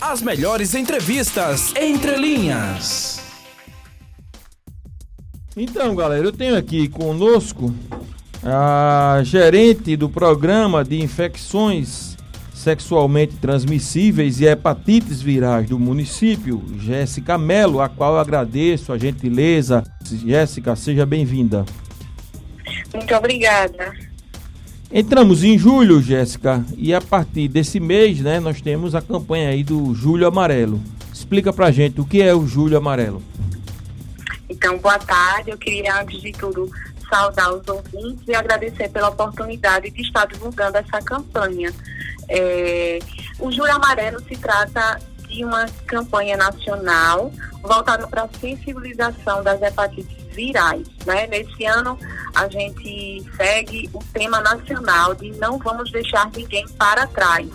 As melhores entrevistas entre linhas. Então, galera, eu tenho aqui conosco a gerente do programa de infecções sexualmente transmissíveis e hepatites virais do município, Jéssica Melo, a qual eu agradeço a gentileza. Jéssica, seja bem-vinda. Muito obrigada. Entramos em julho, Jéssica, e a partir desse mês, né, nós temos a campanha aí do Julho Amarelo. Explica pra gente o que é o Julho Amarelo. Então, boa tarde. Eu queria, antes de tudo, saudar os ouvintes e agradecer pela oportunidade de estar divulgando essa campanha. É, o Julho Amarelo se trata de uma campanha nacional voltada para a sensibilização das hepatites virais. Né? Nesse ano, a gente segue o tema nacional de não vamos deixar ninguém para trás.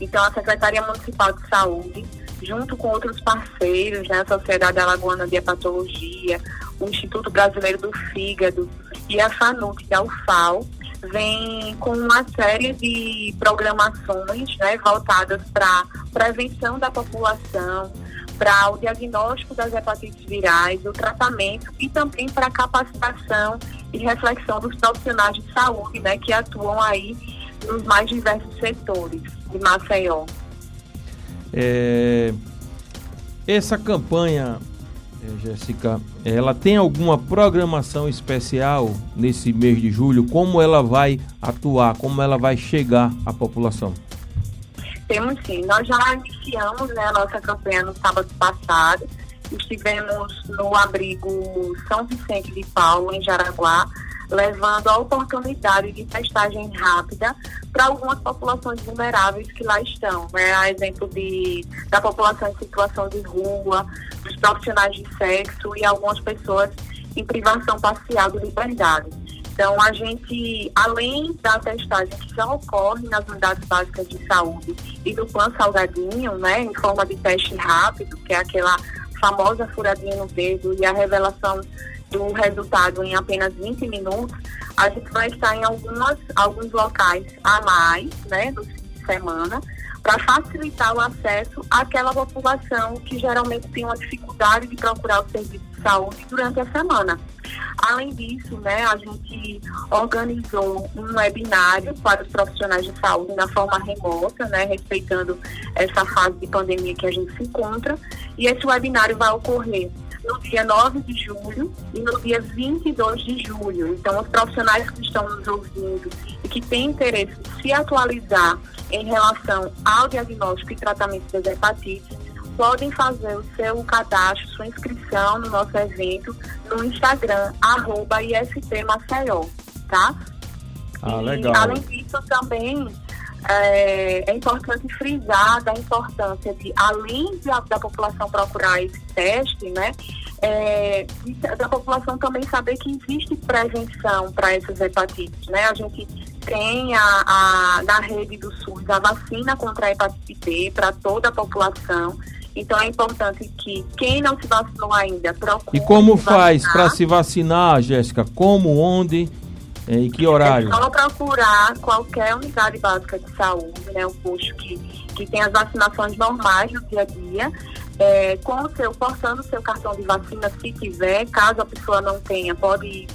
Então, a Secretaria Municipal de Saúde, junto com outros parceiros, né, a Sociedade Alagoana de Hepatologia, o Instituto Brasileiro do Fígado e a FANUC, da UFAL, vem com uma série de programações né, voltadas para prevenção da população, para o diagnóstico das hepatites virais, o tratamento e também para a capacitação e reflexão dos profissionais de saúde, né, que atuam aí nos mais diversos setores de Maceió. É, essa campanha, é, Jéssica, ela tem alguma programação especial nesse mês de julho? Como ela vai atuar? Como ela vai chegar à população? Temos sim. Nós já iniciamos né, a nossa campanha no sábado passado. Estivemos no abrigo São Vicente de Paulo, em Jaraguá, levando a oportunidade de testagem rápida para algumas populações vulneráveis que lá estão. Né? A exemplo de, da população em situação de rua, dos profissionais de sexo e algumas pessoas em privação parcial de liberdade. Então, a gente, além da testagem que já ocorre nas unidades básicas de saúde e do plano salgadinho, né, em forma de teste rápido, que é aquela famosa furadinha no dedo e a revelação do resultado em apenas 20 minutos, a gente vai estar em algumas, alguns locais a mais, né, no fim de semana, para facilitar o acesso àquela população que geralmente tem uma dificuldade de procurar o serviço de saúde durante a semana. Além disso, né, a gente organizou um webinário para os profissionais de saúde na forma remota, né, respeitando essa fase de pandemia que a gente se encontra. E esse webinário vai ocorrer no dia 9 de julho e no dia 22 de julho. Então, os profissionais que estão nos ouvindo e que têm interesse em se atualizar em relação ao diagnóstico e tratamento das hepatites, podem fazer o seu cadastro, sua inscrição no nosso evento no Instagram, arroba IST Maceió, tá? Ah, e, legal. além disso, também é, é, importante frisar da importância de, além de, da população procurar esse teste, né, é, da população também saber que existe prevenção para essas hepatites, né? A gente tem a, a, na rede do SUS a vacina contra a hepatite B para toda a população. Então é importante que quem não se vacinou ainda procure. E como faz para se vacinar, Jéssica? Como, onde eh, e que horário? É só procurar qualquer unidade básica de saúde, né? Um posto que, que tem as vacinações normais no dia a dia. É, com o seu, portando o seu cartão de vacina, se tiver, caso a pessoa não tenha, pode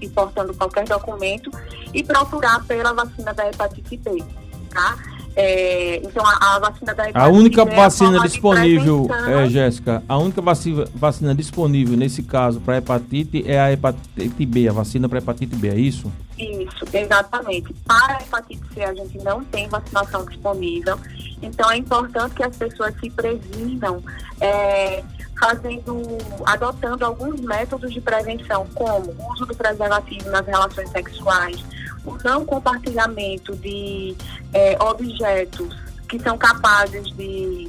ir portando qualquer documento e procurar pela vacina da hepatite B, tá? É, então, a, a vacina da hepatite A única é vacina de disponível, é, Jéssica, a única vacina, vacina disponível nesse caso para hepatite é a hepatite B, a vacina para hepatite B, é isso? Isso, exatamente. Para a hepatite C, a gente não tem vacinação disponível. Então, é importante que as pessoas se previnam, é, fazendo, adotando alguns métodos de prevenção, como o uso do preservativo nas relações sexuais, não compartilhamento de é, objetos que são capazes de,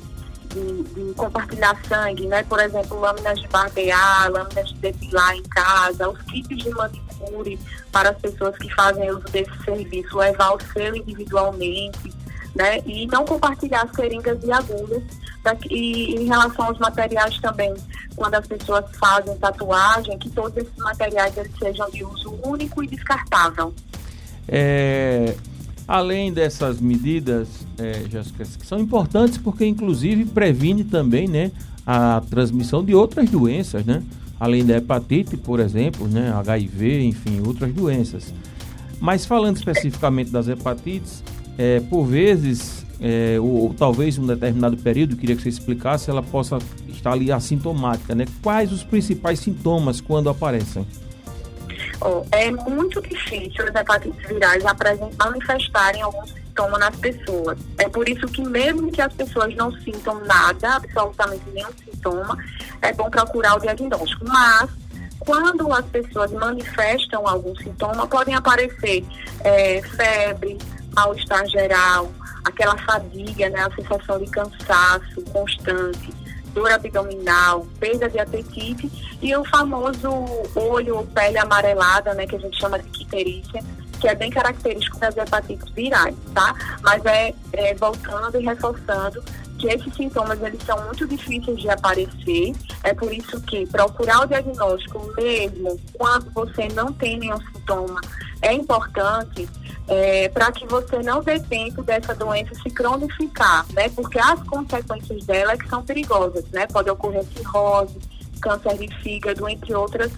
de, de compartilhar sangue, né? Por exemplo, lâminas de barbear, lâminas de depilar em casa, os kits de manicure para as pessoas que fazem uso desse serviço, levar o seu individualmente, né? E não compartilhar seringas e agulhas. E em relação aos materiais também, quando as pessoas fazem tatuagem, que todos esses materiais eles sejam de uso único e descartável. É, Além dessas medidas, é, Jéssica, que são importantes porque inclusive previne também, né, a transmissão de outras doenças, né? Além da hepatite, por exemplo, né, HIV, enfim, outras doenças. Mas falando especificamente das hepatites, é, por vezes, é, ou, ou, talvez em um determinado período, queria que você explicasse, ela possa estar ali assintomática, né? Quais os principais sintomas quando aparecem? Oh, é muito difícil as hepatites virais manifestarem algum sintoma nas pessoas. É por isso que mesmo que as pessoas não sintam nada, absolutamente nenhum sintoma, é bom procurar o diagnóstico. Mas quando as pessoas manifestam algum sintoma, podem aparecer é, febre, mal-estar geral, aquela fadiga, né, a sensação de cansaço constante, dor abdominal, perda de apetite e o famoso olho ou pele amarelada, né, que a gente chama de quiterícia, que é bem característico das hepatites virais, tá? Mas é, é voltando e reforçando que esses sintomas eles são muito difíceis de aparecer. É por isso que procurar o diagnóstico mesmo quando você não tem nenhum sintoma é importante é, para que você não dê tempo dessa doença se cronificar, né? Porque as consequências dela é que são perigosas, né? Pode ocorrer cirrose, câncer de fígado, entre outras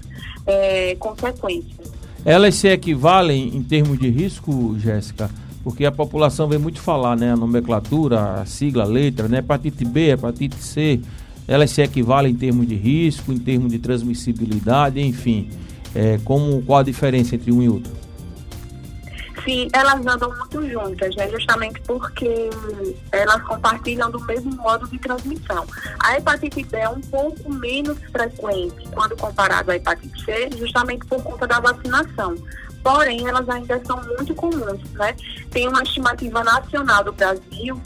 é, consequências. Elas se equivalem em termos de risco, Jéssica? Porque a população vem muito falar, né? A nomenclatura, a sigla, a letra, né? Hepatite B, hepatite C, elas se equivalem em termos de risco, em termos de transmissibilidade, enfim. É, como, qual a diferença entre um e outro? Sim, elas andam muito juntas, né? justamente porque elas compartilham do mesmo modo de transmissão. A hepatite B é um pouco menos frequente quando comparado à hepatite C, justamente por conta da vacinação. Porém, elas ainda são muito comuns, né? Tem uma estimativa nacional do Brasil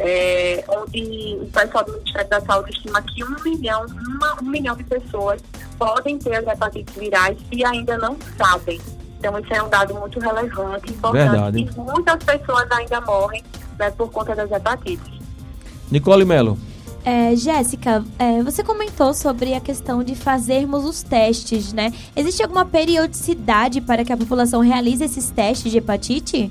é, onde o pessoal do Ministério da Saúde estima que um milhão, uma, um milhão de pessoas podem ter as hepatites virais e ainda não sabem. Então, isso é um dado muito relevante, importante. Verdade. E muitas pessoas ainda morrem né, por conta das hepatites. Nicole Melo. É, Jéssica, é, você comentou sobre a questão de fazermos os testes, né? Existe alguma periodicidade para que a população realize esses testes de hepatite?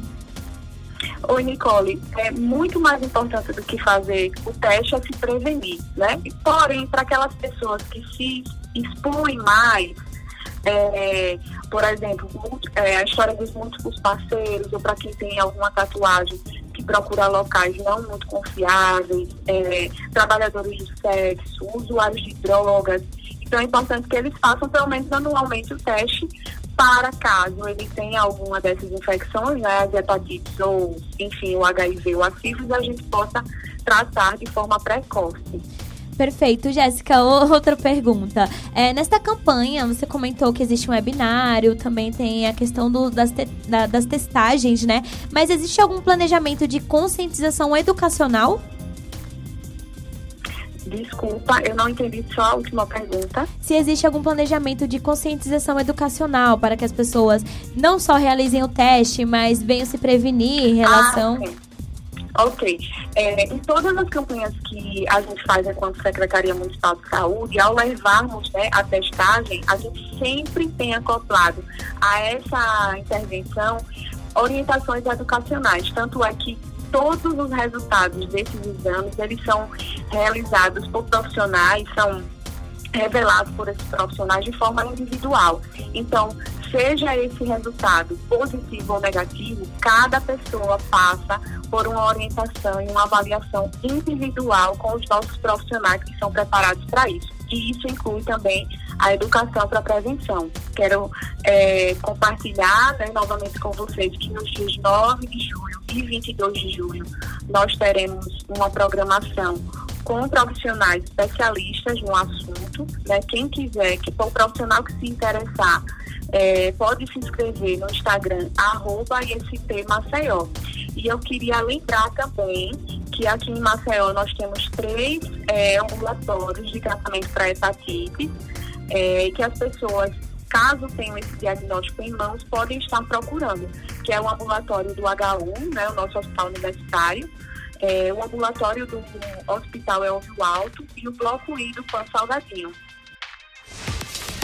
Oi, Nicole, é muito mais importante do que fazer o teste é se prevenir, né? Porém, para aquelas pessoas que se expõem mais, é, por exemplo, é, a história dos múltiplos parceiros, ou para quem tem alguma tatuagem que procura locais não muito confiáveis, é, trabalhadores do sexo, usuários de drogas. Então é importante que eles façam pelo menos anualmente o teste para caso ele tenha alguma dessas infecções, né, as hepatites ou, enfim, o HIV ou a sífilis, a gente possa tratar de forma precoce. Perfeito, Jéssica. Outra pergunta. É, nesta campanha, você comentou que existe um webinário, também tem a questão do, das, te, da, das testagens, né? Mas existe algum planejamento de conscientização educacional? Desculpa, eu não entendi só a última pergunta. Se existe algum planejamento de conscientização educacional para que as pessoas não só realizem o teste, mas venham se prevenir em relação. Ah, Ok. É, em todas as campanhas que a gente faz enquanto Secretaria Municipal de Saúde, ao levarmos né, a testagem, a gente sempre tem acoplado a essa intervenção orientações educacionais. Tanto é que todos os resultados desses exames, eles são realizados por profissionais, são revelados por esses profissionais de forma individual. Então, seja esse resultado positivo ou negativo, cada pessoa passa por uma orientação e uma avaliação individual com os nossos profissionais que são preparados para isso. E isso inclui também a educação para prevenção. Quero é, compartilhar né, novamente com vocês que nos dias 9 de julho e 22 de julho nós teremos uma programação com profissionais especialistas no assunto. Né? Quem quiser, que for profissional que se interessar, é, pode se inscrever no Instagram, arroba IST Maceió. E eu queria lembrar também que aqui em Maceió nós temos três é, ambulatórios de tratamento para hepatite, é, que as pessoas, caso tenham esse diagnóstico em mãos, podem estar procurando, que é o ambulatório do H1, né, o nosso hospital universitário, é, o ambulatório do Hospital Elvio Alto e o Bloco I do Pan Salgadinho.